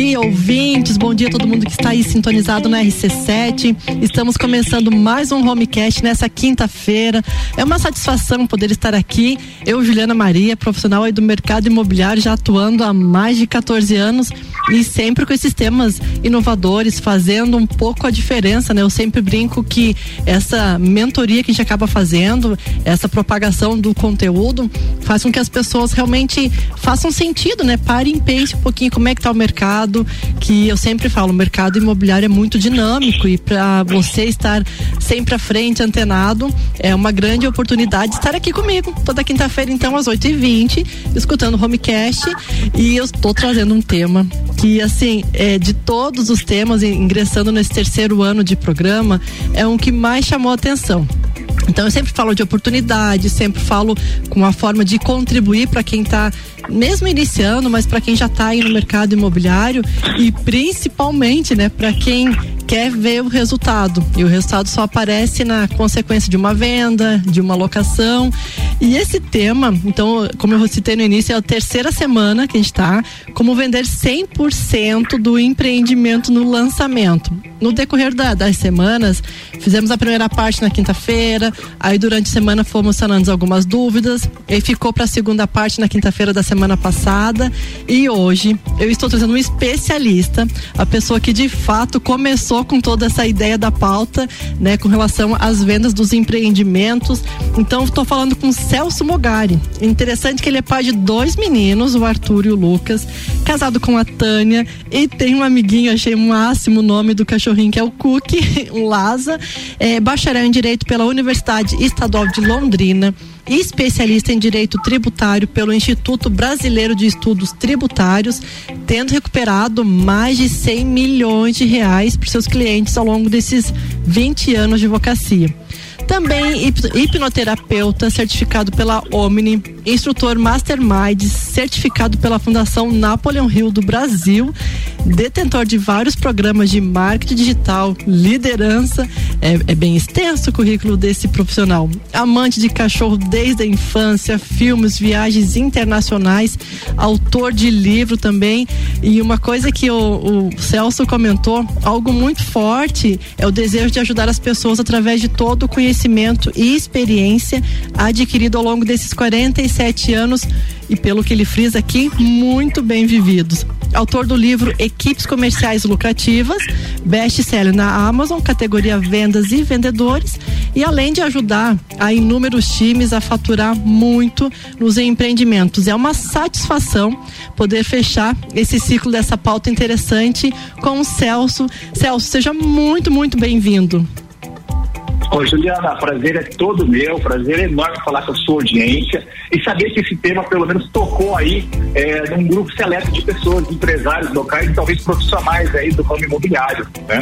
Jardim dia, ouvintes. Bom dia a todo mundo que está aí sintonizado na RC7. Estamos começando mais um Homecast nessa quinta-feira. É uma satisfação poder estar aqui. Eu, Juliana Maria, profissional aí do mercado imobiliário, já atuando há mais de 14 anos e sempre com esses temas inovadores, fazendo um pouco a diferença, né? Eu sempre brinco que essa mentoria que a gente acaba fazendo, essa propagação do conteúdo, faz com que as pessoas realmente façam sentido, né? Parem, pense um pouquinho como é que tá o mercado, que eu sempre falo, o mercado imobiliário é muito dinâmico e para você estar sempre à frente, antenado, é uma grande oportunidade de estar aqui comigo toda quinta-feira, então, às 8h20, escutando o Homecast. E eu estou trazendo um tema que, assim, é, de todos os temas, ingressando nesse terceiro ano de programa, é um que mais chamou a atenção. Então eu sempre falo de oportunidade, sempre falo com uma forma de contribuir para quem está mesmo iniciando, mas para quem já está aí no mercado imobiliário e principalmente, né, para quem quer ver o resultado. E o resultado só aparece na consequência de uma venda, de uma locação. E esse tema, então, como eu citei no início, é a terceira semana que a gente está, como vender 100% do empreendimento no lançamento. No decorrer da, das semanas, fizemos a primeira parte na quinta-feira, aí durante a semana fomos sanando algumas dúvidas, e ficou para a segunda parte na quinta-feira da semana passada. E hoje eu estou trazendo um especialista, a pessoa que de fato começou com toda essa ideia da pauta, né, com relação às vendas dos empreendimentos. Então estou falando com Celso Mogari. Interessante que ele é pai de dois meninos, o Arthur e o Lucas, casado com a Tânia e tem um amiguinho, achei o máximo o nome do cachorrinho que é o Cookie, um Laza, é, bacharel em direito pela Universidade Estadual de Londrina especialista em direito tributário pelo Instituto Brasileiro de Estudos Tributários, tendo recuperado mais de 100 milhões de reais para seus clientes ao longo desses 20 anos de advocacia. Também hipnoterapeuta certificado pela Omni, instrutor Mastermind certificado pela Fundação Napoleon Hill do Brasil, detentor de vários programas de marketing digital, liderança, é, é bem extenso o currículo desse profissional. Amante de cachorro desde a infância, filmes, viagens internacionais, autor de livro também. E uma coisa que o, o Celso comentou, algo muito forte, é o desejo de ajudar as pessoas através de todo o conhecimento conhecimento e experiência adquirido ao longo desses 47 anos e pelo que ele frisa aqui, muito bem vividos. Autor do livro Equipes Comerciais Lucrativas, best-seller na Amazon, categoria Vendas e Vendedores, e além de ajudar a inúmeros times a faturar muito nos empreendimentos. É uma satisfação poder fechar esse ciclo dessa pauta interessante com o Celso. Celso, seja muito, muito bem-vindo. Ô, Juliana, prazer é todo meu, prazer é enorme falar com a sua audiência e saber que esse tema pelo menos tocou aí é, num grupo seleto de pessoas, empresários locais e talvez profissionais aí do ramo imobiliário, né?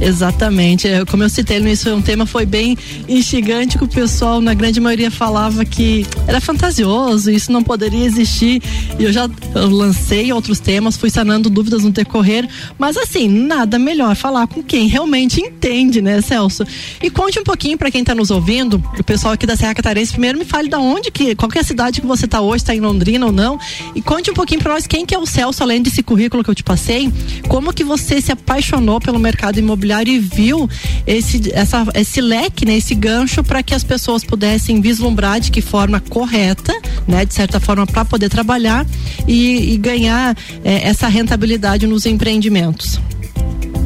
Exatamente, é, como eu citei no início, um tema foi bem instigante que o pessoal, na grande maioria, falava que era fantasioso, isso não poderia existir e eu já lancei outros temas, fui sanando dúvidas no decorrer, mas assim, nada melhor falar com quem realmente entende, né, Celso? E conte um pouquinho para quem está nos ouvindo, o pessoal aqui da Serra Catarense, primeiro me fale da onde que, qual que é a cidade que você está hoje, está em Londrina ou não, e conte um pouquinho para nós quem que é o Celso, além desse currículo que eu te passei, como que você se apaixonou pelo mercado imobiliário e viu esse, essa, esse leque, né, esse gancho para que as pessoas pudessem vislumbrar de que forma correta, né, de certa forma para poder trabalhar e, e ganhar é, essa rentabilidade nos empreendimentos.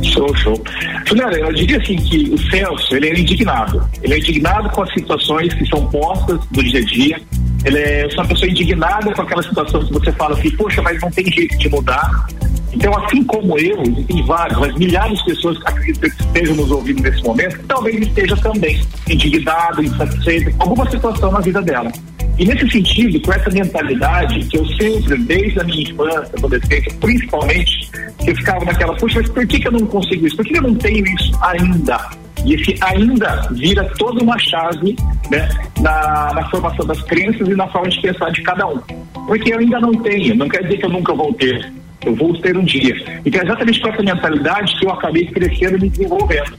Show, show. Juliana, eu diria assim que o Celso, ele é indignado. Ele é indignado com as situações que são postas do dia a dia. Ele é uma pessoa indignada com aquela situação que você fala assim, poxa, mas não tem jeito de mudar. Então, assim como eu, existem vários, mas milhares de pessoas acredito que estejam nos ouvindo nesse momento, talvez esteja também indignado, insatisfeito com alguma situação na vida dela. E nesse sentido, com essa mentalidade que eu sempre, desde a minha infância, adolescência, principalmente, eu ficava naquela, poxa, mas por que, que eu não consigo isso? Por que eu não tenho isso ainda? E esse ainda vira toda uma chave né, na, na, formação das crenças e na forma de pensar de cada um. Porque eu ainda não tenho, não quer dizer que eu nunca vou ter. Eu vou ter um dia. Então é exatamente com essa mentalidade que eu acabei crescendo e me desenvolvendo.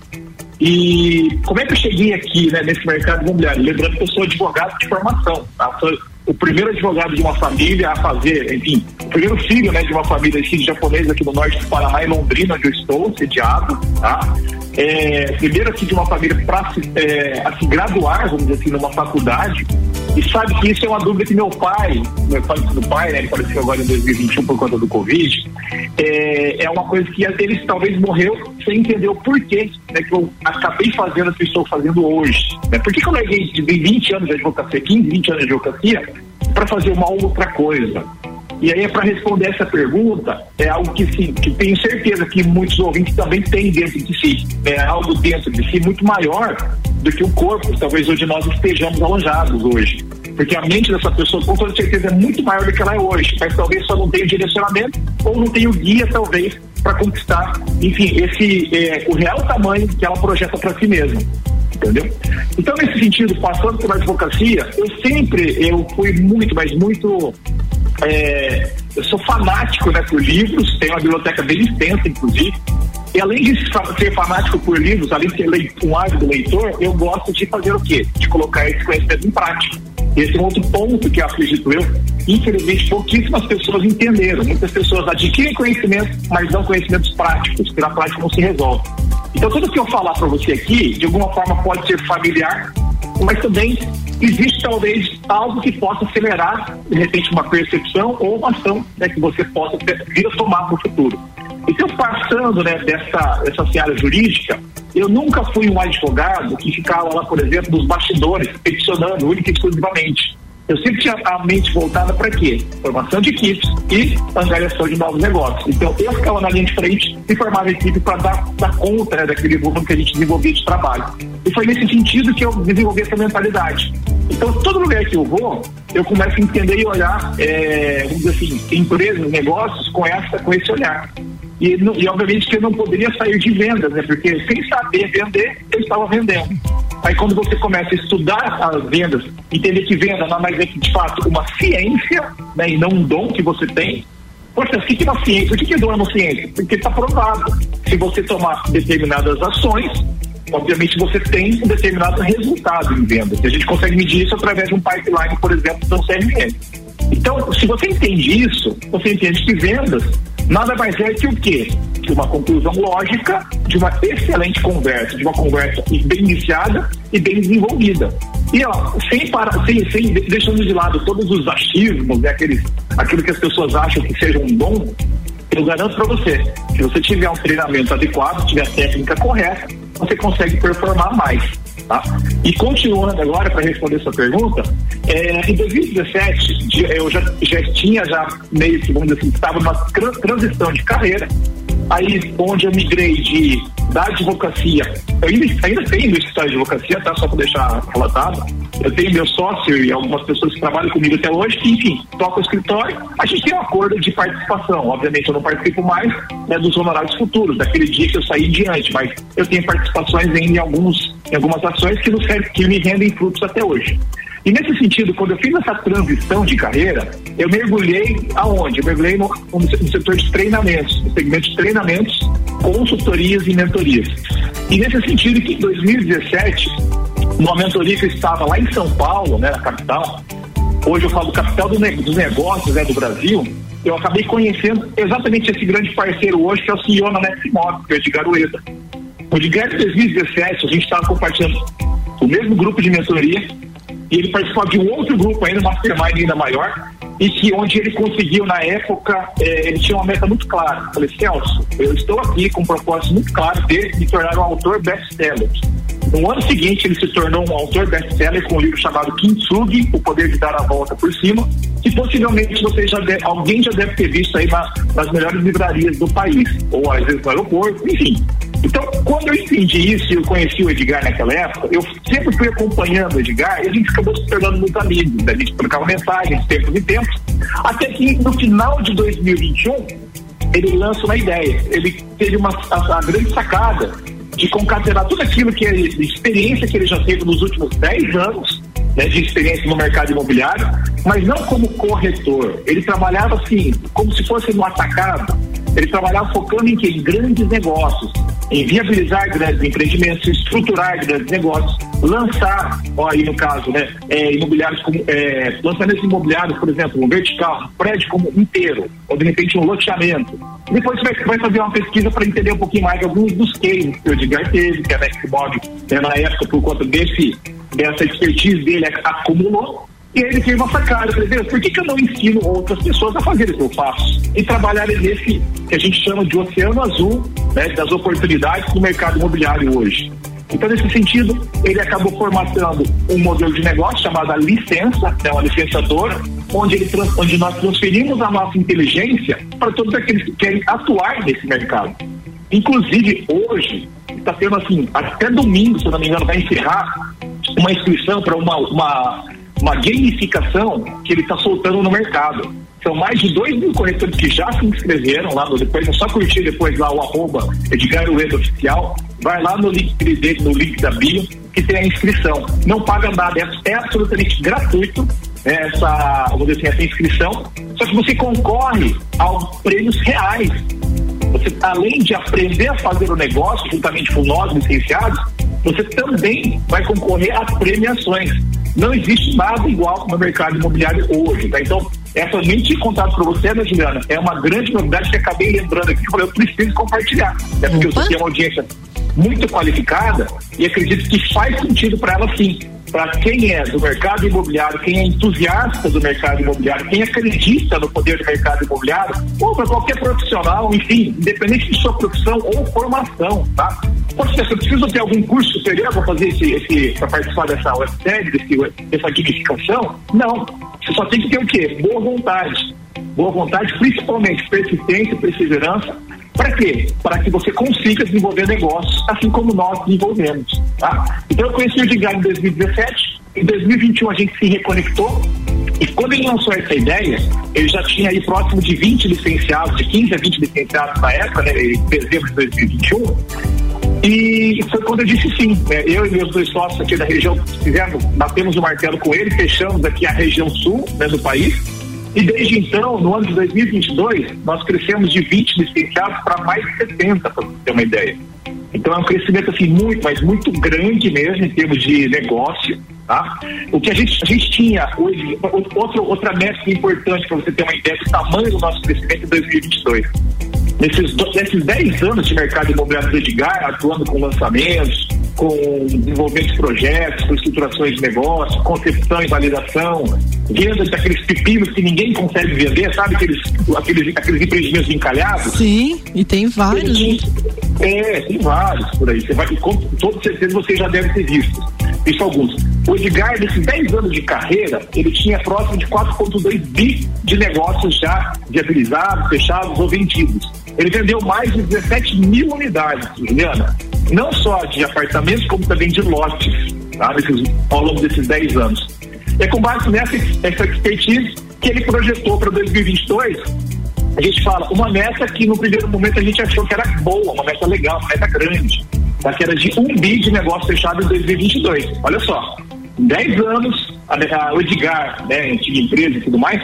E como é que eu cheguei aqui, né, nesse mercado imobiliário? Lembrando que eu sou advogado de formação, tá? Sou o primeiro advogado de uma família a fazer, enfim, o primeiro filho né, de uma família de japonesa aqui no norte do Paraná, em Londrina, onde eu estou, sediado, tá? É, primeiro aqui de uma família para é, se graduar, vamos dizer assim, numa faculdade, e sabe que isso é uma dúvida que meu pai, meu pai do pai, né, ele faleceu agora em 2021 por conta do Covid, é, é uma coisa que ele talvez morreu sem entender o porquê né, que eu acabei fazendo o que estou fazendo hoje. Né? Por que, que eu larguei de 20 anos de advocacia, 15, 20 anos de advocacia, para fazer uma outra coisa? E aí, para responder essa pergunta, é algo que sim, que tenho certeza que muitos ouvintes também têm dentro de si. É algo dentro de si muito maior do que o corpo, talvez onde nós estejamos alojados hoje. Porque a mente dessa pessoa, com toda certeza, é muito maior do que ela é hoje, mas talvez só não tenha o direcionamento ou não tenha o guia, talvez, para conquistar, enfim, esse é, o real tamanho que ela projeta para si mesma. Entendeu? Então, nesse sentido, passando pela advocacia, eu sempre eu fui muito, mas muito é, eu sou fanático né, por livros, tenho uma biblioteca bem extensa, inclusive. E além de ser fanático por livros, além de ser um ávido leitor, eu gosto de fazer o quê? De colocar esse conhecimento em prática. Esse é um outro ponto que acredito eu, infelizmente pouquíssimas pessoas entenderam. Muitas pessoas adquirem conhecimento, mas não conhecimentos práticos, que na prática não se resolve. Então tudo que eu falar para você aqui, de alguma forma pode ser familiar, mas também existe talvez algo que possa acelerar, de repente, uma percepção ou uma ação né, que você possa vir a tomar no futuro. Então, passando né, dessa, dessa seara jurídica, eu nunca fui um advogado que ficava lá, por exemplo, nos bastidores, peticionando única e exclusivamente. Eu sempre tinha a mente voltada para quê? Formação de equipes e angariação de novos negócios. Então, eu ficava na linha de frente e formava equipe para dar, dar conta né, daquele volume que a gente desenvolvia de trabalho. E foi nesse sentido que eu desenvolvi essa mentalidade. Então, todo lugar que eu vou, eu começo a entender e olhar, é, vamos dizer assim, empresas, negócios com, essa, com esse olhar. E, e, obviamente que eu não poderia sair de vendas, né? Porque sem saber vender, eu estava vendendo. Aí quando você começa a estudar as vendas, entender que venda não é mais de fato uma ciência, né? E não um dom que você tem. Poxa, o que é uma ciência? O que é dom é uma ciência? Porque está provado. Se você tomar determinadas ações, obviamente você tem um determinado resultado em vendas. E a gente consegue medir isso através de um pipeline, por exemplo, do CRM. Então, se você entende isso, você entende que vendas nada mais é que o quê? Que uma conclusão lógica de uma excelente conversa, de uma conversa bem iniciada e bem desenvolvida. E ó, sem, para, sem, sem deixando de lado todos os achismos, né, aqueles, aquilo que as pessoas acham que seja um dom, eu garanto para você, se você tiver um treinamento adequado, tiver a técnica correta, você consegue performar mais. Tá? E continuando agora para responder essa pergunta, é, em 2017 eu já, já tinha já meio que, vamos dizer assim, estava numa transição de carreira, aí onde eu migrei de da advocacia, eu ainda, ainda tenho meu escritório de advocacia, tá? Só para deixar relatado. Eu tenho meu sócio e algumas pessoas que trabalham comigo até hoje, que, enfim, tocam o escritório. A gente tem um acordo de participação. Obviamente, eu não participo mais né, dos honorários futuros, daquele dia que eu saí diante, mas eu tenho participações em, alguns, em algumas ações que, nos, que me rendem frutos até hoje. E nesse sentido, quando eu fiz essa transição de carreira, eu mergulhei aonde? Eu mergulhei no, no setor de treinamentos, no segmento de treinamentos, consultorias e mentorias. E nesse sentido que em 2017, numa mentoria que eu estava lá em São Paulo, né, na capital, hoje eu falo capital do, dos negócios né, do Brasil, eu acabei conhecendo exatamente esse grande parceiro hoje, que é o CEO na Netmog, que é o Edgar Ueda. O Edgar, em 2017, a gente estava compartilhando o mesmo grupo de mentoria, e ele participava de um outro grupo ainda, mastermind ainda maior, e que onde ele conseguiu, na época, é, ele tinha uma meta muito clara. Eu falei, Celso, eu estou aqui com um propósito muito claro de me tornar um autor best-seller. No ano seguinte, ele se tornou um autor best-seller com um livro chamado Kintsugi, O Poder de Dar a Volta por Cima, que possivelmente você já deve, alguém já deve ter visto aí na, nas melhores livrarias do país, ou às vezes no aeroporto, enfim. Então, quando eu entendi isso e eu conheci o Edgar naquela época, eu sempre fui acompanhando o Edgar e a gente acabou se tornando muito amigos. Né? A gente trocava mensagens de tempos em tempos, até que no final de 2021, ele lança uma ideia. Ele teve uma, a, a grande sacada de concatenar tudo aquilo que é experiência que ele já teve nos últimos 10 anos né, de experiência no mercado imobiliário, mas não como corretor. Ele trabalhava assim, como se fosse no atacado. Ele trabalhava focando em, em grandes negócios. em viabilizar grandes empreendimentos, estruturar grandes negócios, lançar, ó, aí no caso, né, é, imobiliários como, é, lançamentos imobiliários, por exemplo, um vertical, um prédio como inteiro, ou de repente um loteamento. Depois você vai, vai fazer uma pesquisa para entender um pouquinho mais alguns dos cases que o Edgar teve, que a Nextmob, né, na época, por conta desse, dessa expertise dele, acumulou. E aí ele teve uma sacada, falei, por que, que eu não ensino outras pessoas a fazer o que eu faço? E trabalhar nesse que a gente chama de oceano azul, né, das oportunidades do mercado imobiliário hoje. Então, nesse sentido, ele acabou formatando um modelo de negócio chamado licença, né, uma licenciadora, onde, ele, onde nós transferimos a nossa inteligência para todos aqueles que querem atuar nesse mercado. Inclusive, hoje, está tendo assim, até domingo, se não me engano, vai encerrar uma inscrição para uma, uma uma gamificação que ele está soltando no mercado. São mais de 2 mil corretores que já se inscreveram lá no depois, é só curtir depois lá o arroba Edgar Ueda Oficial, vai lá no link dele, no link da bio, que tem a inscrição. Não paga nada, é, é absolutamente gratuito né, essa, vamos dizer assim, essa inscrição, só que você concorre aos prêmios reais. Você, além de aprender a fazer o negócio juntamente com nós, licenciados, você também vai concorrer a premiações. Não existe nada igual no mercado imobiliário hoje, tá? Então, essa nem tinha contado para você, né, Juliana? É uma grande novidade que acabei lembrando aqui, eu preciso compartilhar. É porque Opa. você tem uma audiência muito qualificada e acredito que faz sentido para ela sim. Para quem é do mercado imobiliário, quem é entusiasta do mercado imobiliário, quem acredita no poder do mercado imobiliário, ou para qualquer profissional, enfim, independente de sua profissão ou formação, tá? Poxa, eu preciso ter algum curso superior para fazer esse, esse para participar dessa websérie, dessa gamificação? Não. Você só tem que ter o quê? Boa vontade. Boa vontade, principalmente persistência, perseverança. Para quê? Para que você consiga desenvolver negócios, assim como nós desenvolvemos. Tá? Então eu conheci o Edgar em 2017, em 2021 a gente se reconectou e quando ele lançou essa ideia, ele já tinha aí próximo de 20 licenciados, de 15 a 20 licenciados na época, né, em dezembro de 2021. E foi quando eu disse sim. Né? Eu e meus dois sócios aqui da região fizemos, batemos o martelo com ele, fechamos aqui a região sul né, do país. E desde então, no ano de 2022, nós crescemos de 20 licenciados para mais de 70, para você ter uma ideia. Então é um crescimento assim muito, mas muito grande mesmo em termos de negócio. Tá? O que a gente, a gente tinha hoje, outra, outra métrica importante para você ter uma ideia do tamanho do nosso crescimento em 2022 Nesses, nesses 10 anos de mercado imobiliário do Edgar, atuando com lançamentos, com desenvolvimento de projetos, com estruturações de negócio, concepção e validação, venda daqueles pepinos que ninguém consegue vender, sabe? Aqueles, aqueles, aqueles empreendimentos encalhados. Sim, e tem vários. Tem, é, tem vários por aí. Você vai, com toda certeza você já deve ter visto. Isso alguns. O Edgar, nesses 10 anos de carreira, ele tinha próximo de 4,2 bi de negócios já viabilizados, fechados ou vendidos. Ele vendeu mais de 17 mil unidades, Juliana. Não só de apartamentos, como também de lotes, tá? Ao longo desses 10 anos. É com base nessa essa expertise que ele projetou para 2022. A gente fala uma meta que no primeiro momento a gente achou que era boa, uma meta legal, uma meta grande, tá? que era de um bi de negócio fechado em 2022. Olha só, em 10 anos, a, a, Edgar, né, antiga empresa e tudo mais,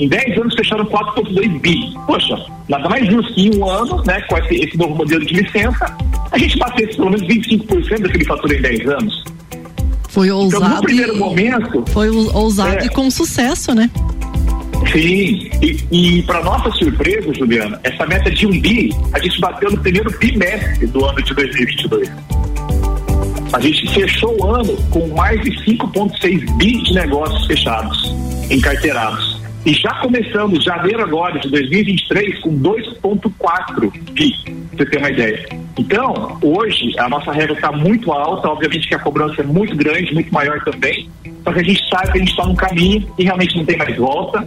em 10 anos fecharam 4,2 bi. Poxa, nada mais justo que em um ano, né, com esse, esse novo modelo de licença, a gente batesse pelo menos 25% daquele fator em 10 anos. Foi ousado. Então, no primeiro momento. Foi ousado é, e com sucesso, né? Sim, e, e para nossa surpresa, Juliana, essa meta de um bi, a gente bateu no primeiro bimestre do ano de 2022. A gente fechou o ano com mais de 5,6 bi de negócios fechados, encarteirados. E já começamos janeiro agora de 2023 com 2,4 bi, pra você ter uma ideia. Então, hoje, a nossa regra está muito alta, obviamente que a cobrança é muito grande, muito maior também, só que a gente sabe que a gente está num caminho e realmente não tem mais volta.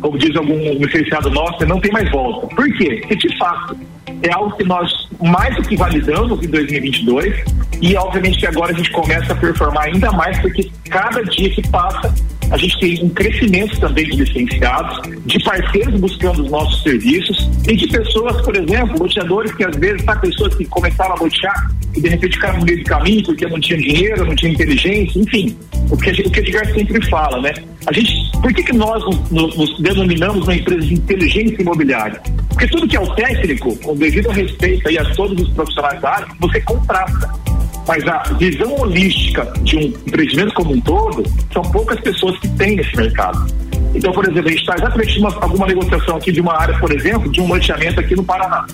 Como diz algum licenciado nosso, não tem mais volta. Por quê? Porque, de fato, é algo que nós mais do que validamos em 2022 e, obviamente, que agora a gente começa a performar ainda mais porque cada dia que passa a gente tem um crescimento também de licenciados, de parceiros buscando os nossos serviços e de pessoas, por exemplo, loteadores que às vezes, tá, pessoas que começaram a lotear e de repente ficaram no meio do caminho porque não tinha dinheiro, não tinha inteligência, enfim, o que, o que Edgar sempre fala, né? A gente, por que, que nós nos, nos denominamos uma empresa de inteligência imobiliária? Porque tudo que é o técnico, com devido respeito aí a todos os profissionais da área, você contrata. Mas a visão holística de um empreendimento como um todo, são poucas pessoas que têm nesse mercado. Então, por exemplo, a gente está exatamente uma, alguma negociação aqui de uma área, por exemplo, de um loteamento aqui no Paraná.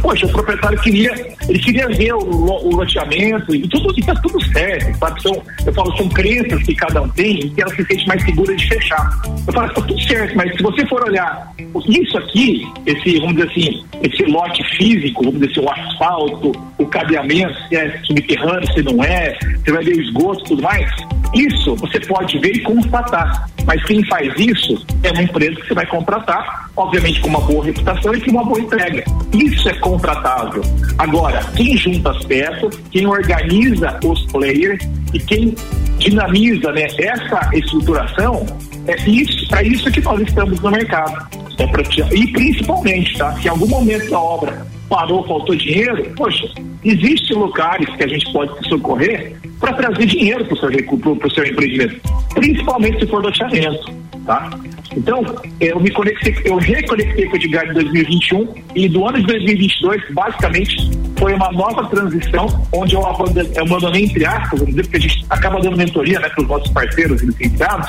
Poxa, o proprietário queria, ele queria ver o, o loteamento e tudo, está tudo certo, sabe? São, eu falo, são crenças que cada um tem e que ela se sente mais segura de fechar. Eu falo, está tudo certo, mas se você for olhar isso aqui, esse, vamos dizer assim, esse lote físico, vamos dizer assim, o asfalto, o cabeamento, se é subterrâneo, se não é, você vai ver o esgoto e tudo mais, isso você pode ver e constatar. Mas quem faz isso é uma empresa que você vai contratar, obviamente com uma boa reputação e com uma boa entrega. Isso é contratável. Agora, quem junta as peças, quem organiza os players e quem dinamiza né, essa estruturação, é isso, para isso que nós estamos no mercado. É pra, e principalmente, tá? Se em algum momento da obra parou, faltou dinheiro, poxa, existem lugares que a gente pode socorrer para trazer dinheiro para o seu, seu empreendimento, principalmente se for loteamento, tá? Então, eu me conectei, eu reconectei com o Edgar em 2021 e do ano de 2022, basicamente, foi uma nova transição onde eu abandonei, entre aspas, vamos dizer, porque a gente acaba dando mentoria né, para os nossos parceiros e licenciados,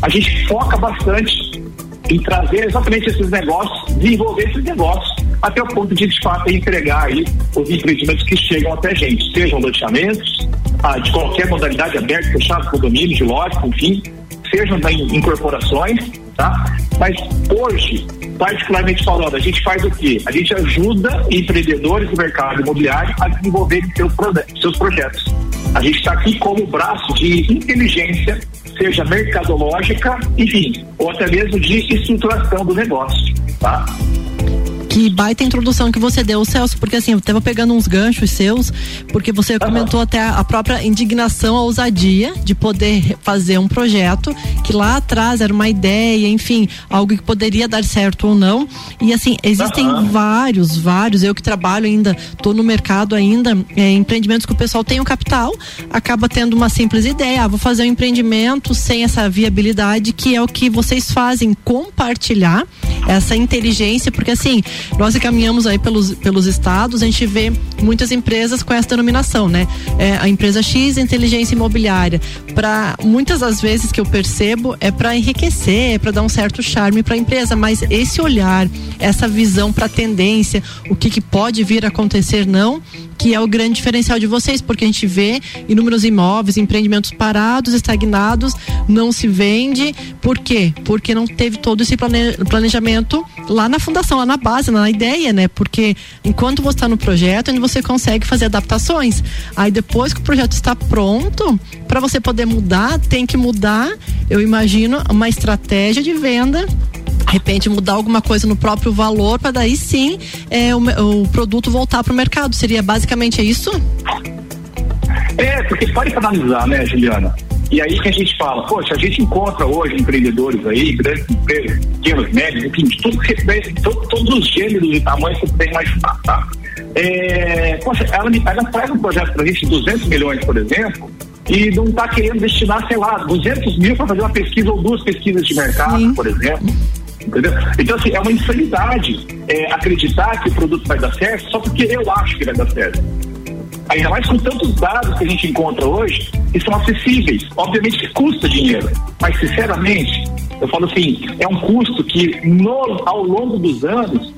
a gente foca bastante em trazer exatamente esses negócios, desenvolver esses negócios até o ponto de, de fato, entregar aí os empreendimentos que chegam até a gente, sejam loteamentos, ah, de qualquer modalidade, aberto, fechado, condomínio, de lote, enfim, sejam da incorporações, tá? Mas hoje, particularmente falando, a gente faz o quê? A gente ajuda empreendedores do mercado imobiliário a desenvolverem seus, seus projetos. A gente está aqui como braço de inteligência, seja mercadológica, enfim, ou até mesmo de estruturação do negócio, tá? Que baita introdução que você deu, Celso, porque assim, eu tava pegando uns ganchos seus, porque você comentou até a própria indignação, a ousadia de poder fazer um projeto que lá atrás era uma ideia, enfim, algo que poderia dar certo ou não. E assim, existem uhum. vários, vários, eu que trabalho ainda, tô no mercado ainda, é, empreendimentos que o pessoal tem o capital, acaba tendo uma simples ideia, ah, vou fazer um empreendimento sem essa viabilidade, que é o que vocês fazem, compartilhar essa inteligência, porque assim, nós caminhamos aí pelos, pelos estados, a gente vê muitas empresas com essa denominação, né? É, a empresa X inteligência imobiliária. Para muitas das vezes que eu percebo é para enriquecer, é para dar um certo charme para a empresa, mas esse olhar, essa visão para tendência, o que, que pode vir a acontecer não, que é o grande diferencial de vocês, porque a gente vê inúmeros imóveis, empreendimentos parados, estagnados, não se vende. Por quê? Porque não teve todo esse planejamento lá na fundação, lá na base, na ideia, né? Porque enquanto você está no projeto, você consegue fazer adaptações. Aí depois que o projeto está pronto, para você poder mudar, tem que mudar, eu imagino, uma estratégia de venda de repente mudar alguma coisa no próprio valor para daí sim é, o, o produto voltar para o mercado. Seria basicamente isso? É, porque pode analisar, né, Juliana? E aí que a gente fala, poxa, a gente encontra hoje empreendedores aí, grandes empresas, pequenos, médios, enfim, de tudo que, todo, todos os gêneros e tamanhos que você tem imaginar, tá? É, poxa, ela, ela faz um projeto para a gente de 200 milhões, por exemplo, e não está querendo destinar, sei lá, 200 mil para fazer uma pesquisa ou duas pesquisas de mercado, Sim. por exemplo. Entendeu? Então, assim, é uma insanidade é, acreditar que o produto vai dar certo só porque eu acho que vai dar certo. Ainda mais com tantos dados que a gente encontra hoje que são acessíveis. Obviamente que custa dinheiro, mas sinceramente, eu falo assim, é um custo que no, ao longo dos anos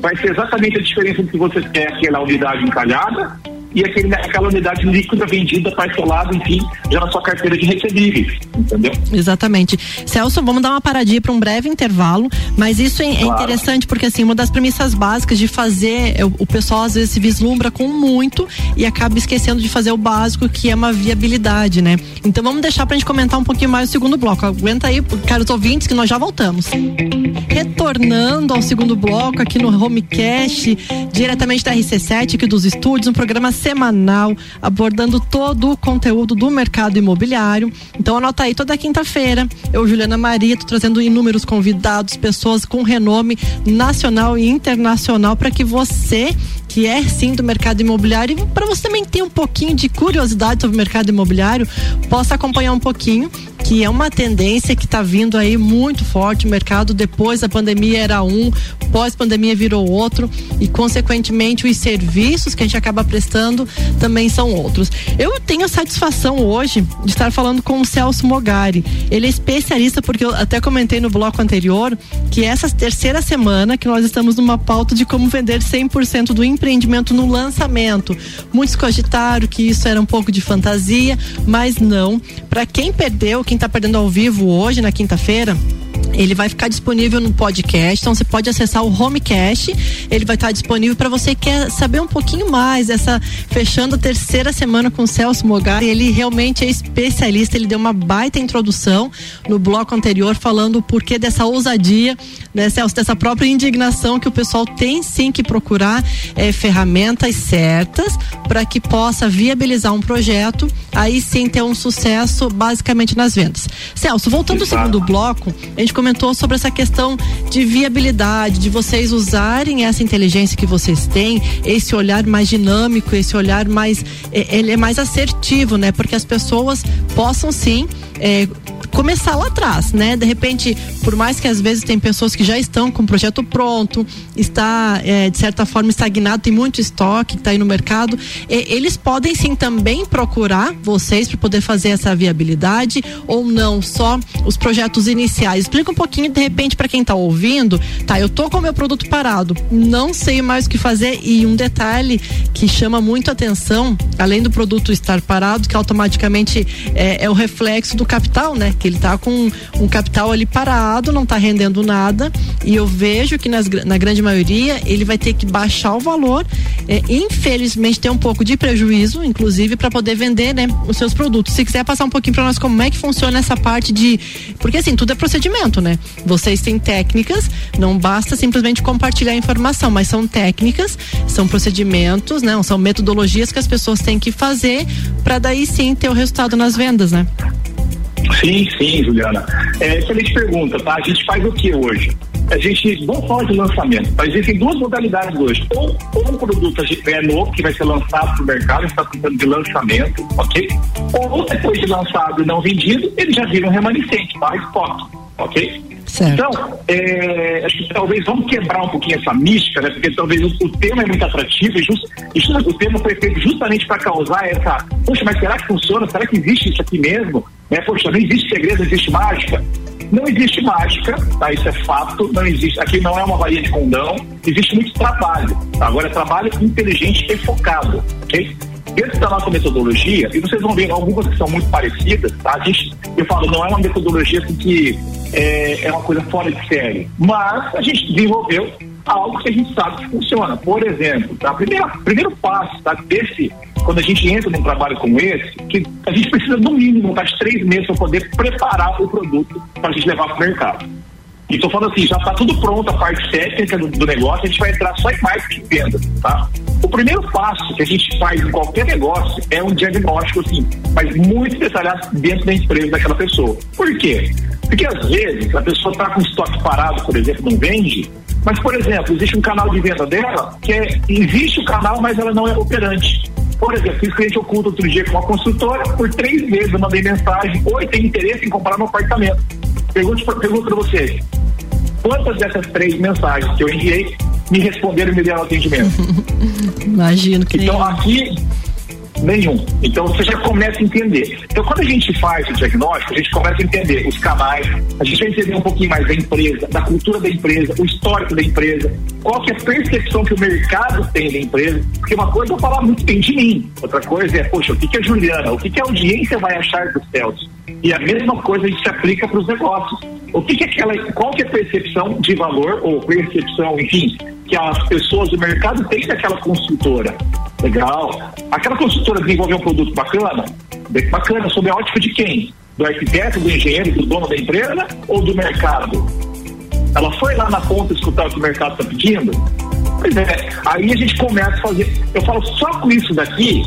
vai ser exatamente a diferença entre você ter aquela unidade encalhada e aquele, aquela unidade líquida vendida, parcelada, enfim, já na sua carteira de recebíveis, entendeu? Exatamente. Celso, vamos dar uma paradinha para um breve intervalo, mas isso é, é claro. interessante porque assim, uma das premissas básicas de fazer, é, o pessoal às vezes se vislumbra com muito e acaba esquecendo de fazer o básico, que é uma viabilidade, né? Então vamos deixar pra gente comentar um pouquinho mais o segundo bloco. Aguenta aí, caros ouvintes, que nós já voltamos. Retornando ao segundo bloco aqui no Homecast, diretamente da RC7, aqui dos estúdios, um programa semanal abordando todo o conteúdo do mercado imobiliário. Então anota aí toda quinta-feira. Eu, Juliana Maria, tô trazendo inúmeros convidados, pessoas com renome nacional e internacional para que você que é sim do mercado imobiliário e para você também ter um pouquinho de curiosidade sobre o mercado imobiliário, possa acompanhar um pouquinho que é uma tendência que está vindo aí muito forte. O mercado depois da pandemia era um, pós-pandemia virou outro e, consequentemente, os serviços que a gente acaba prestando também são outros. Eu tenho a satisfação hoje de estar falando com o Celso Mogari. Ele é especialista, porque eu até comentei no bloco anterior que essa terceira semana que nós estamos numa pauta de como vender 100% do empreendimento no lançamento. Muitos cogitaram que isso era um pouco de fantasia, mas não. Para quem perdeu, quem está perdendo ao vivo hoje, na quinta-feira, ele vai ficar disponível no podcast, então você pode acessar o Homecast. Ele vai estar disponível para você que quer saber um pouquinho mais dessa fechando a terceira semana com o Celso Mogar. Ele realmente é especialista. Ele deu uma baita introdução no bloco anterior falando o porquê dessa ousadia, né, Celso, dessa própria indignação que o pessoal tem sim que procurar é, ferramentas certas para que possa viabilizar um projeto, aí sim ter um sucesso basicamente nas vendas. Celso, voltando ao segundo bloco, a gente comentou sobre essa questão de viabilidade, de vocês usarem essa inteligência que vocês têm, esse olhar mais dinâmico, esse olhar mais. É, ele é mais assertivo, né? Porque as pessoas possam sim. É, começar lá atrás, né? De repente, por mais que às vezes tem pessoas que já estão com o projeto pronto, está é, de certa forma estagnado, tem muito estoque que está aí no mercado, eles podem sim também procurar vocês para poder fazer essa viabilidade ou não, só os projetos iniciais. Explica um pouquinho de repente para quem está ouvindo, tá? Eu tô com o meu produto parado, não sei mais o que fazer e um detalhe que chama muito atenção, além do produto estar parado, que automaticamente é, é o reflexo do capital, né? que ele está com um capital ali parado, não está rendendo nada, e eu vejo que nas, na grande maioria ele vai ter que baixar o valor, é, infelizmente tem um pouco de prejuízo, inclusive, para poder vender né, os seus produtos. Se quiser passar um pouquinho para nós como é que funciona essa parte de. Porque assim, tudo é procedimento, né? Vocês têm técnicas, não basta simplesmente compartilhar informação, mas são técnicas, são procedimentos, né? São metodologias que as pessoas têm que fazer para daí sim ter o resultado nas vendas, né? Sim, sim, Juliana. É, excelente pergunta, tá? A gente faz o que hoje? A gente, não falar de lançamento, mas existem duas modalidades hoje. Ou, ou um produto é novo, que vai ser lançado para o mercado, a gente está tratando de lançamento, ok? Ou depois de lançado e não vendido, ele já vira um remanescente, para estoque, ok? Certo. Então, é, acho que talvez vamos quebrar um pouquinho essa mística, né? Porque talvez o, tema é muito atrativo e, just, e o tema foi feito justamente para causar essa. Poxa, mas será que funciona? Será que existe isso aqui mesmo? Né? Poxa, não existe segredo, existe mágica. Não existe mágica, tá? Isso é fato, não existe. Aqui não é uma varia de condão, existe muito trabalho. Tá? Agora é trabalho inteligente e focado, ok? Dentro da nossa metodologia, e vocês vão ver algumas que são muito parecidas, tá? A gente, eu falo, não é uma metodologia assim, que é, é uma coisa fora de série, mas a gente desenvolveu algo que a gente sabe que funciona. Por exemplo, tá? Primeiro, primeiro passo tá? desse, quando a gente entra num trabalho como esse, que a gente precisa no mínimo de três meses para poder preparar o produto para a gente levar para o mercado. E estou falando assim, já está tudo pronto a parte técnica do, do, negócio, a gente vai entrar só em marketing e venda, tá? O primeiro passo que a gente faz em qualquer negócio é um diagnóstico, assim, mas muito detalhado dentro da empresa daquela pessoa. Por quê? Porque às vezes a pessoa está com estoque parado, por exemplo, não vende, mas, por exemplo, existe um canal de venda dela que é, existe o canal, mas ela não é operante. Por exemplo, fiz cliente oculto outro dia com uma construtora, por três vezes eu mandei mensagem, oi, tem interesse em comprar um apartamento. Pergunto, pergunto para vocês, quantas dessas três mensagens que eu enviei me responderam e me deram atendimento? Imagino que Então, aqui, Nenhum. Então você já começa a entender. Então quando a gente faz o diagnóstico, a gente começa a entender os canais, a gente vai entender um pouquinho mais da empresa, da cultura da empresa, o histórico da empresa, qual que é a percepção que o mercado tem da empresa. Porque uma coisa é falar muito bem de mim, outra coisa é, poxa, o que, que a Juliana, o que, que a audiência vai achar dos Celso? E a mesma coisa a gente se aplica para os negócios. O que, que é aquela, qual que é a percepção de valor, ou percepção, enfim, que as pessoas do mercado têm daquela consultora? Legal. Aquela consultora desenvolveu um produto bacana? Bacana, sob a ótica de quem? Do arquiteto, do engenheiro, do dono da empresa ou do mercado? Ela foi lá na ponta escutar o que o mercado está pedindo? Pois é, aí a gente começa a fazer. Eu falo só com isso daqui,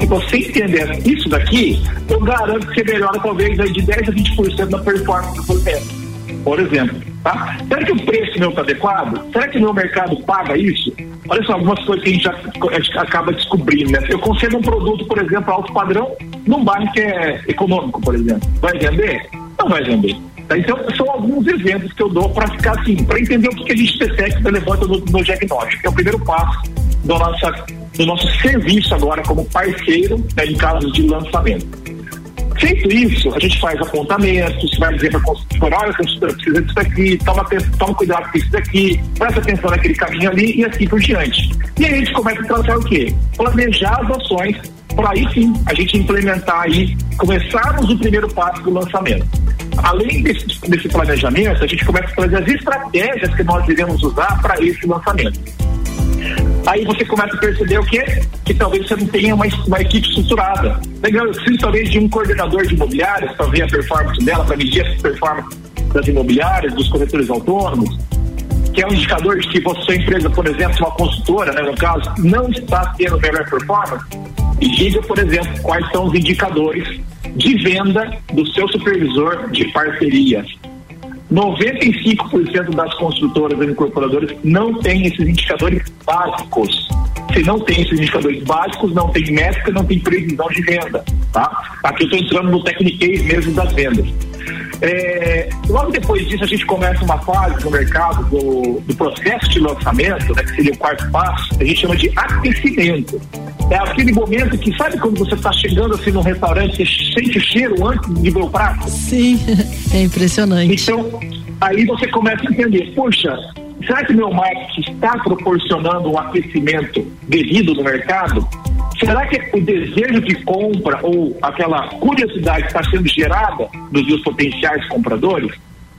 se você entender isso daqui, eu garanto que você melhora talvez de 10 a 20% da performance do processo. Por exemplo, Tá? Será que o preço meu está adequado? Será que o meu mercado paga isso? Olha só, algumas coisas que a gente, já, acaba descobrindo. Né? Eu consigo um produto, por exemplo, alto padrão, num bairro que é econômico, por exemplo. Vai vender? Não vai vender. Tá? Então, são alguns exemplos que eu dou para ficar assim, para entender o que a gente detecta levanta no, no diagnóstico, é o primeiro passo do, nossa, do nosso serviço agora como parceiro né, em casos de lançamento. Feito isso, a gente faz apontamentos, vai dizer para a consultora, olha, consultora, precisa disso aqui, toma, toma cuidado com isso daqui, presta atenção naquele caminho ali e assim por diante. E aí a gente começa a tratar o quê? Planejar as ações para aí sim a gente implementar aí, começarmos o primeiro passo do lançamento. Além desse, desse planejamento, a gente começa a fazer as estratégias que nós devemos usar para esse lançamento. Aí você começa a perceber o quê? Que talvez você não tenha uma, uma equipe estruturada. Legal, eu preciso talvez de um coordenador de imobiliárias para ver a performance dela, para medir a performance das imobiliárias, dos corretores autônomos, que é um indicador de que você, empresa, por exemplo, uma consultora, né, no caso, não está tendo melhor performance, e diga, por exemplo, quais são os indicadores de venda do seu supervisor de parceria. 95% das construtoras e incorporadoras não têm esses indicadores básicos. Se não tem esses indicadores básicos, não tem métrica, não tem previsão de venda. Tá? Aqui eu estou entrando no techniquez mesmo das vendas. É, logo depois disso, a gente começa uma fase no mercado do, do processo de lançamento, né, que seria o quarto passo, a gente chama de aquecimento. É aquele momento que, sabe quando você está chegando assim num restaurante, você sente o cheiro antes de ver o prato? Sim, é impressionante. Então, aí você começa a entender, poxa, será que meu marketing está proporcionando um aquecimento devido no mercado? Será que o desejo de compra ou aquela curiosidade está sendo gerada dos meus potenciais compradores?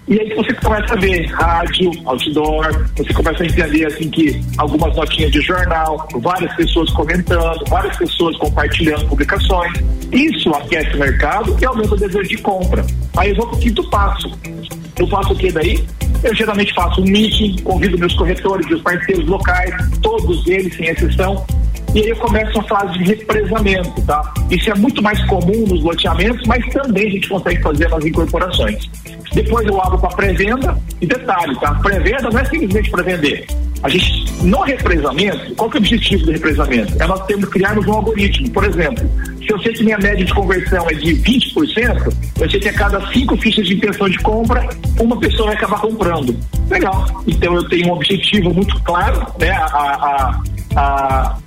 E aí você começa a ver rádio, outdoor, você começa a entender assim que algumas notinhas de jornal, várias pessoas comentando, várias pessoas compartilhando publicações. Isso aquece o mercado e aumenta o desejo de compra. Aí eu vou para o quinto passo. Eu faço o que daí? Eu geralmente faço um meeting, convido meus corretores, meus parceiros locais, todos eles, sem exceção, e aí começa a fase de represamento, tá? Isso é muito mais comum nos loteamentos, mas também a gente consegue fazer nas incorporações. Depois eu abro para pré-venda e detalhe, tá? Pré-venda não é simplesmente para vender. A gente, no represamento, qual que é o objetivo do represamento? É nós temos criarmos um algoritmo. Por exemplo, se eu sei que minha média de conversão é de 20%, eu sei que a cada cinco fichas de intenção de compra, uma pessoa vai acabar comprando. Legal. Então eu tenho um objetivo muito claro, né? A, a, a,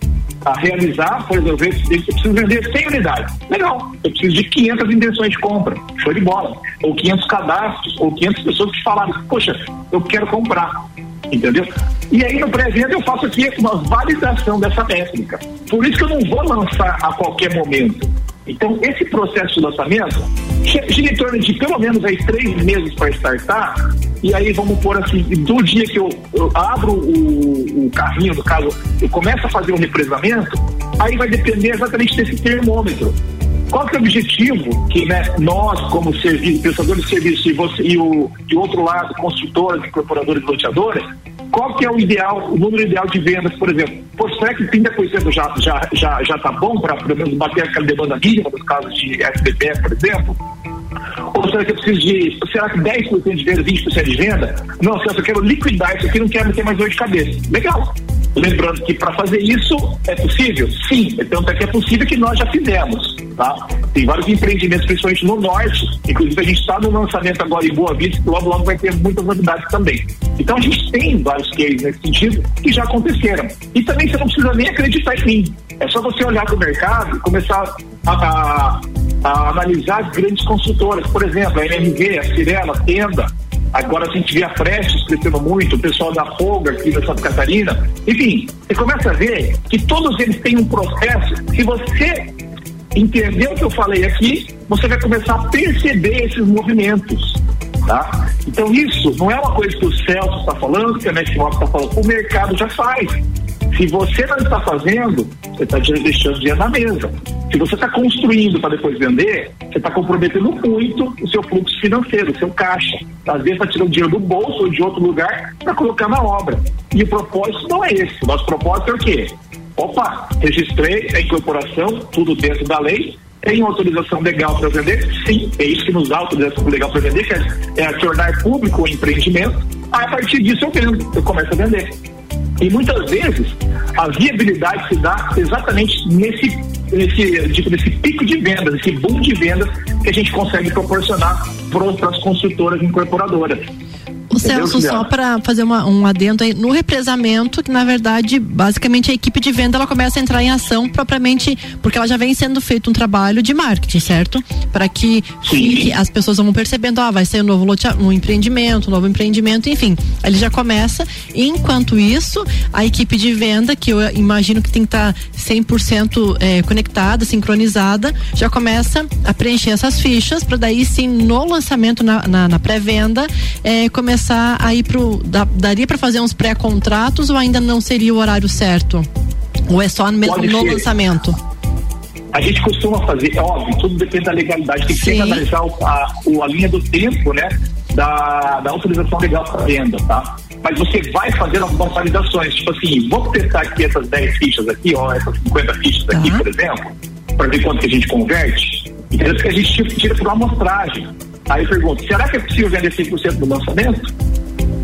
a realizar, por exemplo, eu preciso vender 100 unidades. Legal, eu preciso de 500 intenções de compra. Show de bola. Ou 500 cadastros, ou 500 pessoas que falaram, poxa, eu quero comprar. Entendeu? E aí no pré-venda eu faço aqui uma validação dessa métrica. Por isso que eu não vou lançar a qualquer momento. Então, esse processo de lançamento gira em torno de pelo menos aí três meses para startar. E aí vamos pôr assim, do dia que eu, eu abro o, o, carrinho, no caso, eu começo a fazer um represamento, aí vai depender exatamente desse termômetro. Qual que é o objetivo que né, nós, como serviço, de serviço e, você, e o de outro lado, construtoras, incorporadoras e loteadoras, qual que é o ideal, o número ideal de vendas, por exemplo? Pô, será que 30% já já já já tá bom para pelo menos bater aquela demanda mínima nos casos de SBP, por exemplo? Ou será que eu preciso de. Será que 10% de venda, 20% de venda? Não, se eu quero liquidar isso aqui, não quero ter mais dor de cabeça. Legal. Lembrando que para fazer isso é possível? Sim, tanto é que é possível que nós já fizemos. Tá? Tem vários empreendimentos, principalmente no norte. Inclusive, a gente está no lançamento agora em Boa Vista, logo, logo vai ter muitas novidades também. Então, a gente tem vários cases nesse sentido que já aconteceram. E também você não precisa nem acreditar em mim. É só você olhar para o mercado e começar a, a, a analisar as grandes construtoras. Por exemplo, a NMV, a Cirela, a Tenda, Agora a gente vê a Prestes crescendo muito, o pessoal da Folga aqui da Santa Catarina. Enfim, você começa a ver que todos eles têm um processo. Se você entender o que eu falei aqui, você vai começar a perceber esses movimentos. Tá? Então isso não é uma coisa que o Celso está falando, que a Netflix está falando, o mercado já faz. Se você não está fazendo, você está deixando dinheiro na mesa. Se você está construindo para depois vender, você está comprometendo muito o seu fluxo financeiro, o seu caixa. Às vezes está tirando dinheiro do bolso ou de outro lugar para colocar na obra. E o propósito não é esse. O nosso propósito é o quê? Opa, registrei a incorporação, tudo dentro da lei, tem autorização legal para vender? Sim, é isso que nos dá autorização legal para vender, que é, é tornar público o empreendimento. Aí, a partir disso eu vendo, eu começo a vender. E muitas vezes a viabilidade se dá exatamente nesse, nesse, tipo, nesse pico de vendas, esse boom de vendas que a gente consegue proporcionar para as construtoras incorporadoras. Celso, só para fazer uma, um adendo aí, no represamento, que na verdade, basicamente a equipe de venda ela começa a entrar em ação propriamente, porque ela já vem sendo feito um trabalho de marketing, certo? Para que fique, as pessoas vão percebendo, ah, vai ser um novo um empreendimento, um novo empreendimento, enfim. Ele já começa. Enquanto isso, a equipe de venda, que eu imagino que tem que estar tá 100% é, conectada, sincronizada, já começa a preencher essas fichas para daí sim, no lançamento, na, na, na pré-venda, é, começar começar a ir pro. Daria para fazer uns pré-contratos ou ainda não seria o horário certo? Ou é só mesmo Pode no ser. lançamento? A gente costuma fazer, é óbvio, tudo depende da legalidade, tem que sempre analisar a, a linha do tempo, né? Da, da autorização legal para venda, tá? Mas você vai fazer algumas validações, tipo assim, vamos testar aqui essas 10 fichas aqui, ó, essas 50 fichas aqui, por exemplo, para ver quanto que a gente converte. Então, que a gente tira por uma amostragem. Aí eu pergunto, será que é possível vender 100% do lançamento?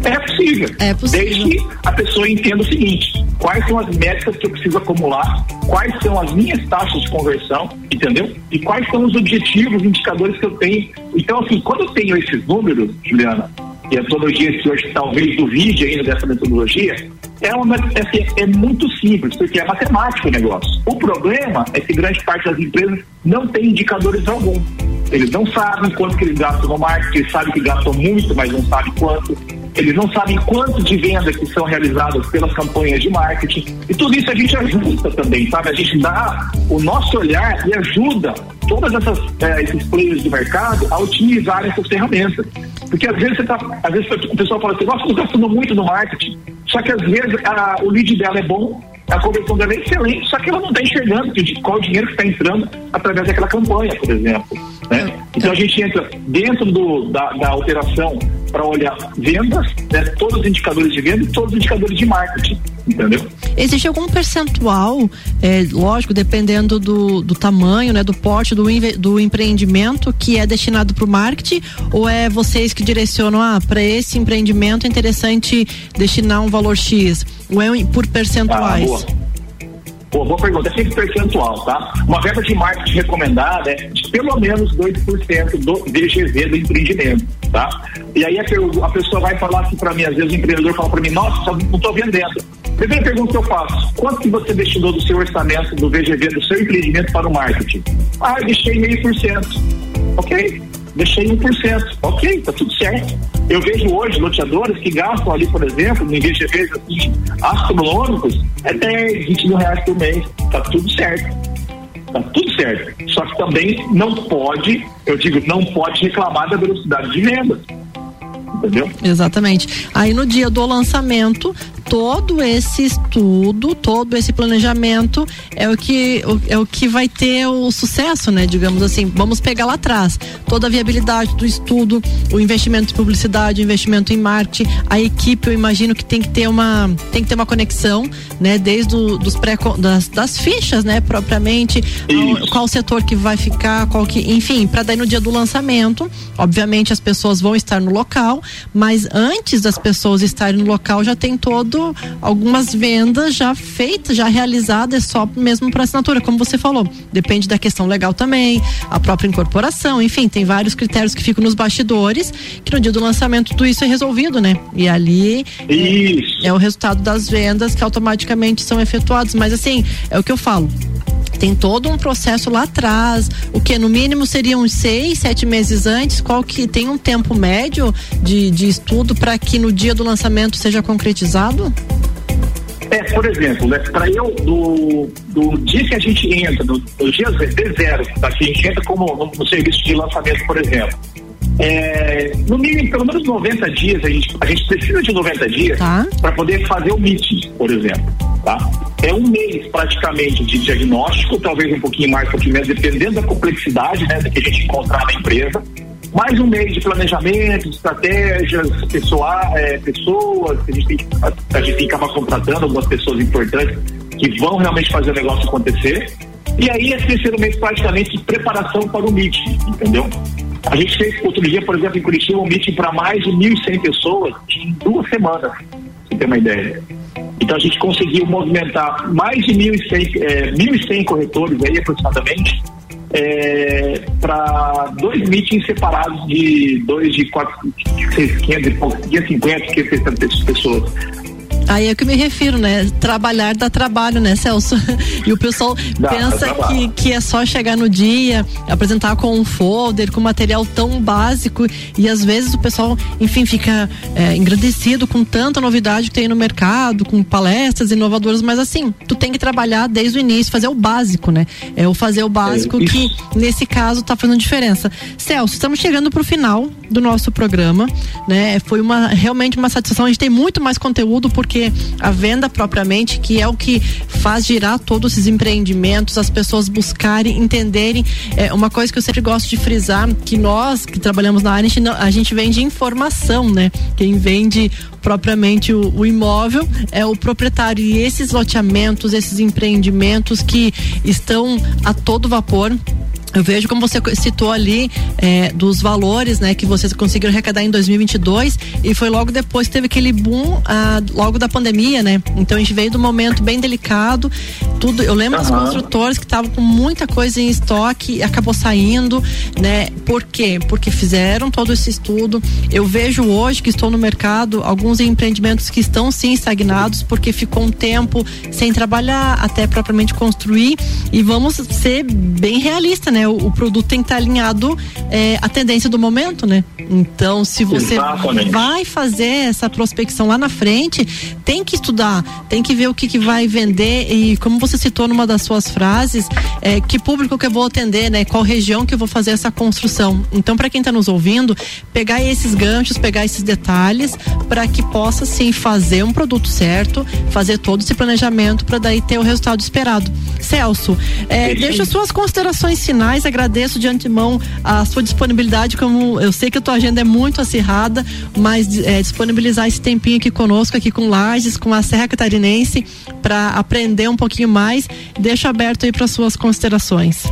É possível. É possível. Desde que a pessoa entenda o seguinte: quais são as métricas que eu preciso acumular, quais são as minhas taxas de conversão, entendeu? E quais são os objetivos, indicadores que eu tenho. Então, assim, quando eu tenho esses números, Juliana, e a metodologia que hoje talvez duvide ainda dessa metodologia, é, uma, é, assim, é muito simples, porque é matemático o negócio. O problema é que grande parte das empresas não tem indicadores algum. Eles não sabem quanto que eles gastam no marketing, eles sabem que gastam muito, mas não sabem quanto. Eles não sabem quanto de venda que são realizadas pelas campanhas de marketing. E tudo isso a gente ajusta também, sabe? A gente dá o nosso olhar e ajuda todas é, esses players do mercado a utilizarem essas ferramentas. Porque às vezes você tá, às vezes o pessoal fala assim, nossa, estou gastando muito no marketing. Só que às vezes a, o lead dela é bom, a conversão dela é excelente, só que ela não está enxergando qual dinheiro que está entrando através daquela campanha, por exemplo. Né? Então a gente entra dentro do, da, da operação para olhar vendas, né? todos os indicadores de venda e todos os indicadores de marketing. Entendeu? Existe algum percentual, é, lógico, dependendo do, do tamanho, né, do porte do, do empreendimento que é destinado para o marketing, ou é vocês que direcionam, ah, para esse empreendimento é interessante destinar um valor X, ou é por percentuais? Ah, Pô, boa pergunta, é sempre percentual, tá? Uma verba de marketing recomendada é de pelo menos 2% do VGV do empreendimento, tá? E aí a, a pessoa vai falar assim para mim, às vezes o empreendedor fala para mim, nossa, não estou vendendo. Primeira pergunta que eu faço, quanto que você destinou do seu orçamento do VGV, do seu empreendimento para o marketing? Ah, eu deixei meio por cento. Ok, deixei 1%. Ok, tá tudo certo. Eu vejo hoje loteadores que gastam ali, por exemplo, em VGVs assim, astronômicos, é 10, 20 mil reais por mês. Tá tudo certo. Tá tudo certo. Só que também não pode, eu digo, não pode reclamar da velocidade de venda. Entendeu? Exatamente. Aí no dia do lançamento, todo esse estudo, todo esse planejamento é o que é o que vai ter o sucesso, né? Digamos assim, vamos pegar lá atrás toda a viabilidade do estudo, o investimento em publicidade, o investimento em marketing, a equipe, eu imagino que tem que ter uma tem que ter uma conexão, né? Desde dos pré das, das fichas, né? Propriamente, ao, qual setor que vai ficar, qual que, enfim, para daí no dia do lançamento, obviamente as pessoas vão estar no local, mas antes das pessoas estarem no local já tem todo algumas vendas já feitas, já realizadas só mesmo para assinatura, como você falou. Depende da questão legal também, a própria incorporação, enfim, tem vários critérios que ficam nos bastidores, que no dia do lançamento tudo isso é resolvido, né? E ali é, é o resultado das vendas que automaticamente são efetuados. Mas assim, é o que eu falo tem todo um processo lá atrás, o que no mínimo seriam seis, sete meses antes, qual que tem um tempo médio de, de estudo para que no dia do lançamento seja concretizado? É, por exemplo, né, para eu, do, do dia que a gente entra, do, do dia D0, tá, que a gente entra como no, no serviço de lançamento, por exemplo, é, no mínimo, pelo menos 90 dias, a gente, a gente precisa de 90 dias tá. para poder fazer o meeting, por exemplo. Tá? É um mês praticamente de diagnóstico, talvez um pouquinho mais, um pouquinho menos, dependendo da complexidade né, que a gente encontrar na empresa mais um mês de planejamento, estratégias, pessoal, é, pessoas, a gente, tem, a, a gente tem que acabar contratando algumas pessoas importantes que vão realmente fazer o negócio acontecer. E aí esse terceiro mês praticamente de preparação para o meeting, entendeu? A gente fez outro dia, por exemplo, em Curitiba, um meeting para mais de 1.100 pessoas em duas semanas, você ter uma ideia. Então a gente conseguiu movimentar mais de 1.100, é, 1.100 corretores aí aproximadamente é, para dois meetings separados de dois de 500 550, 560 pessoas. Aí é que eu me refiro, né? Trabalhar dá trabalho, né, Celso? E o pessoal dá, pensa que, que é só chegar no dia, apresentar com um folder, com material tão básico e às vezes o pessoal, enfim, fica é, engrandecido com tanta novidade que tem no mercado, com palestras inovadoras, mas assim, tu tem que trabalhar desde o início, fazer o básico, né? É o fazer o básico é, que nesse caso tá fazendo diferença. Celso, estamos chegando pro final do nosso programa, né? Foi uma realmente uma satisfação. A gente tem muito mais conteúdo porque porque a venda propriamente, que é o que faz girar todos esses empreendimentos, as pessoas buscarem, entenderem. É uma coisa que eu sempre gosto de frisar, que nós que trabalhamos na área, a gente, não, a gente vende informação, né? Quem vende propriamente o, o, imóvel é o proprietário e esses loteamentos, esses empreendimentos que estão a todo vapor eu vejo como você citou ali é, dos valores, né, que vocês conseguiram arrecadar em 2022 e foi logo depois que teve aquele boom, ah, logo da pandemia, né? Então a gente veio de um momento bem delicado, tudo. Eu lembro uhum. dos construtores que estavam com muita coisa em estoque e acabou saindo, né? Por quê? Porque fizeram todo esse estudo. Eu vejo hoje que estou no mercado alguns empreendimentos que estão sim estagnados porque ficou um tempo sem trabalhar até propriamente construir e vamos ser bem realistas, né? O, o produto tem que estar alinhado é, à tendência do momento, né? Então, se você Exatamente. vai fazer essa prospecção lá na frente, tem que estudar, tem que ver o que, que vai vender e como você citou numa das suas frases, é, que público que eu vou atender, né? Qual região que eu vou fazer essa construção. Então, para quem está nos ouvindo, pegar esses ganchos, pegar esses detalhes, para que possa sim fazer um produto certo, fazer todo esse planejamento para daí ter o resultado esperado. Celso, é, deixa suas considerações finais mais agradeço de antemão a sua disponibilidade, como eu sei que a tua agenda é muito acirrada, mas é, disponibilizar esse tempinho aqui conosco, aqui com Lages, com a Serra Catarinense, para aprender um pouquinho mais. Deixo aberto aí para suas considerações.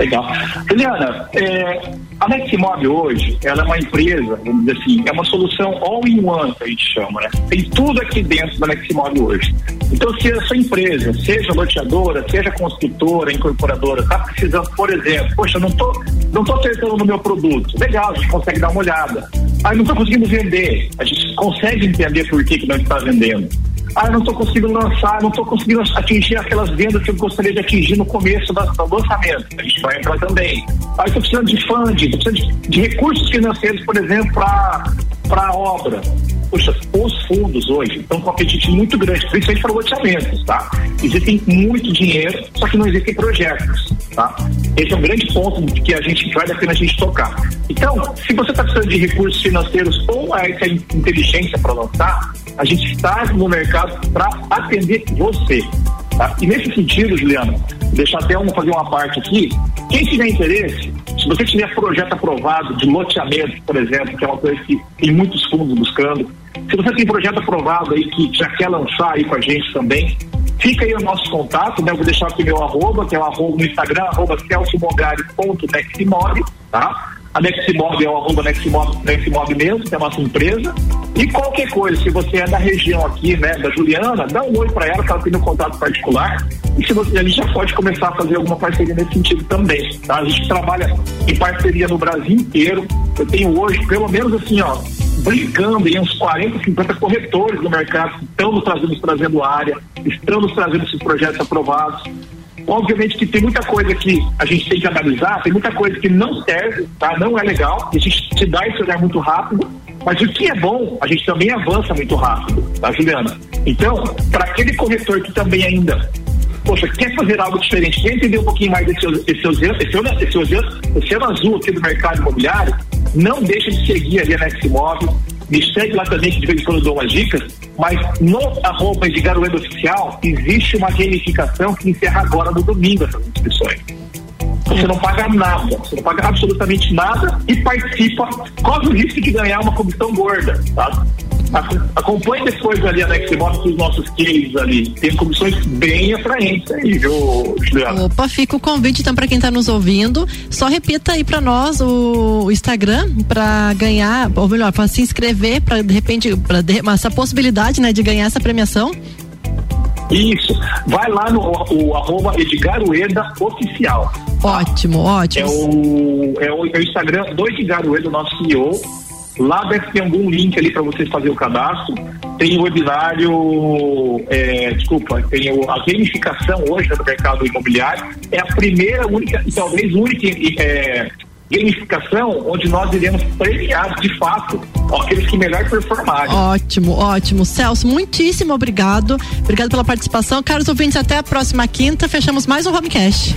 Legal. Juliana, é, a Neximob hoje, ela é uma empresa, vamos dizer assim, é uma solução all-in-one, que a gente chama, né? Tem tudo aqui dentro da Neximob hoje. Então, se a sua empresa, seja loteadora, seja construtora, incorporadora, está precisando, por exemplo, poxa, não tô, não tô acertando no meu produto. Legal, a gente consegue dar uma olhada. Aí não estou conseguindo vender. A gente consegue entender por que, que não está vendendo ah, eu não estou conseguindo lançar, não estou conseguindo atingir aquelas vendas que eu gostaria de atingir no começo do, lançamento. A gente vai entrar também. Ah, estou precisando de funding, estou precisando de, de, recursos financeiros, por exemplo, para a obra. Poxa, os fundos hoje estão com um apetite muito grande, principalmente para loteamentos, tá? Existem muito dinheiro, só que não existem projetos, tá? Esse é um grande ponto que a gente vale a pena a gente tocar. Então, se você está precisando de recursos financeiros ou essa inteligência para lançar, a gente está no mercado para atender você. Tá? E nesse sentido, Juliana, deixar até um, fazer uma parte aqui. Quem tiver interesse, se você tiver projeto aprovado de loteamento, por exemplo, que é uma coisa que tem muitos fundos buscando, se você tem projeto aprovado aí que já quer lançar aí com a gente também, fica aí o nosso contato, né? Eu vou deixar aqui meu arroba, que é o arroba no Instagram, arroba celsomogari.neximob, tá? A Neximob é o arroba Neximob, mesmo, que é a nossa empresa. E qualquer coisa, se você é da região aqui, né, da Juliana, dá um oi para ela, que ela tem um contato particular. E se você, a gente já pode começar a fazer alguma parceria nesse sentido também. Tá? A gente trabalha em parceria no Brasil inteiro. Eu tenho hoje, pelo menos assim, ó, brincando em uns 40, 50 corretores no mercado que estão nos trazendo, trazendo área, estão nos trazendo esses projetos aprovados. Obviamente que tem muita coisa que a gente tem que analisar, tem muita coisa que não serve, tá? Não é legal, a gente te dá esse olhar muito rápido, mas o que é bom, a gente também avança muito rápido, tá, Juliana? Então, para aquele corretor que também ainda poxa, quer fazer algo diferente, quer entender um pouquinho mais desse, esse, esse, esse, esse, esse oceano azul aqui do mercado imobiliário, não deixa de seguir ali a Neximóvel, me segue lá também, que de vez em quando dou umas dicas, mas no arroba de Garoendo Oficial existe uma gamificação que encerra agora no domingo essas inscrições. Você não paga nada, você não paga absolutamente nada e participa, corre o risco de ganhar uma comissão gorda, tá? Acompanhe depois ali a com os nossos cases ali. Tem comissões bem atraentes aí, viu, Juliana? Opa, fica o convite então para quem está nos ouvindo. Só repita aí para nós o, Instagram para ganhar, ou melhor, para se inscrever, para de repente, para essa possibilidade, né, de ganhar essa premiação. Isso. Vai lá no o, arroba Edgar Ueda Oficial. Ótimo, ótimo. É o, é o, é o Instagram do Edgar Ueda, nosso CEO. Lá deve ter algum link ali para vocês fazer o cadastro. Tem o webinário, é, desculpa, tem o, a gamificação hoje no mercado imobiliário. É a primeira, única e talvez única é, gamificação onde nós iremos premiar de fato aqueles que melhor performarem. Ótimo, ótimo. Celso, muitíssimo obrigado. Obrigado pela participação. Caros ouvintes, até a próxima quinta. Fechamos mais um Homecast.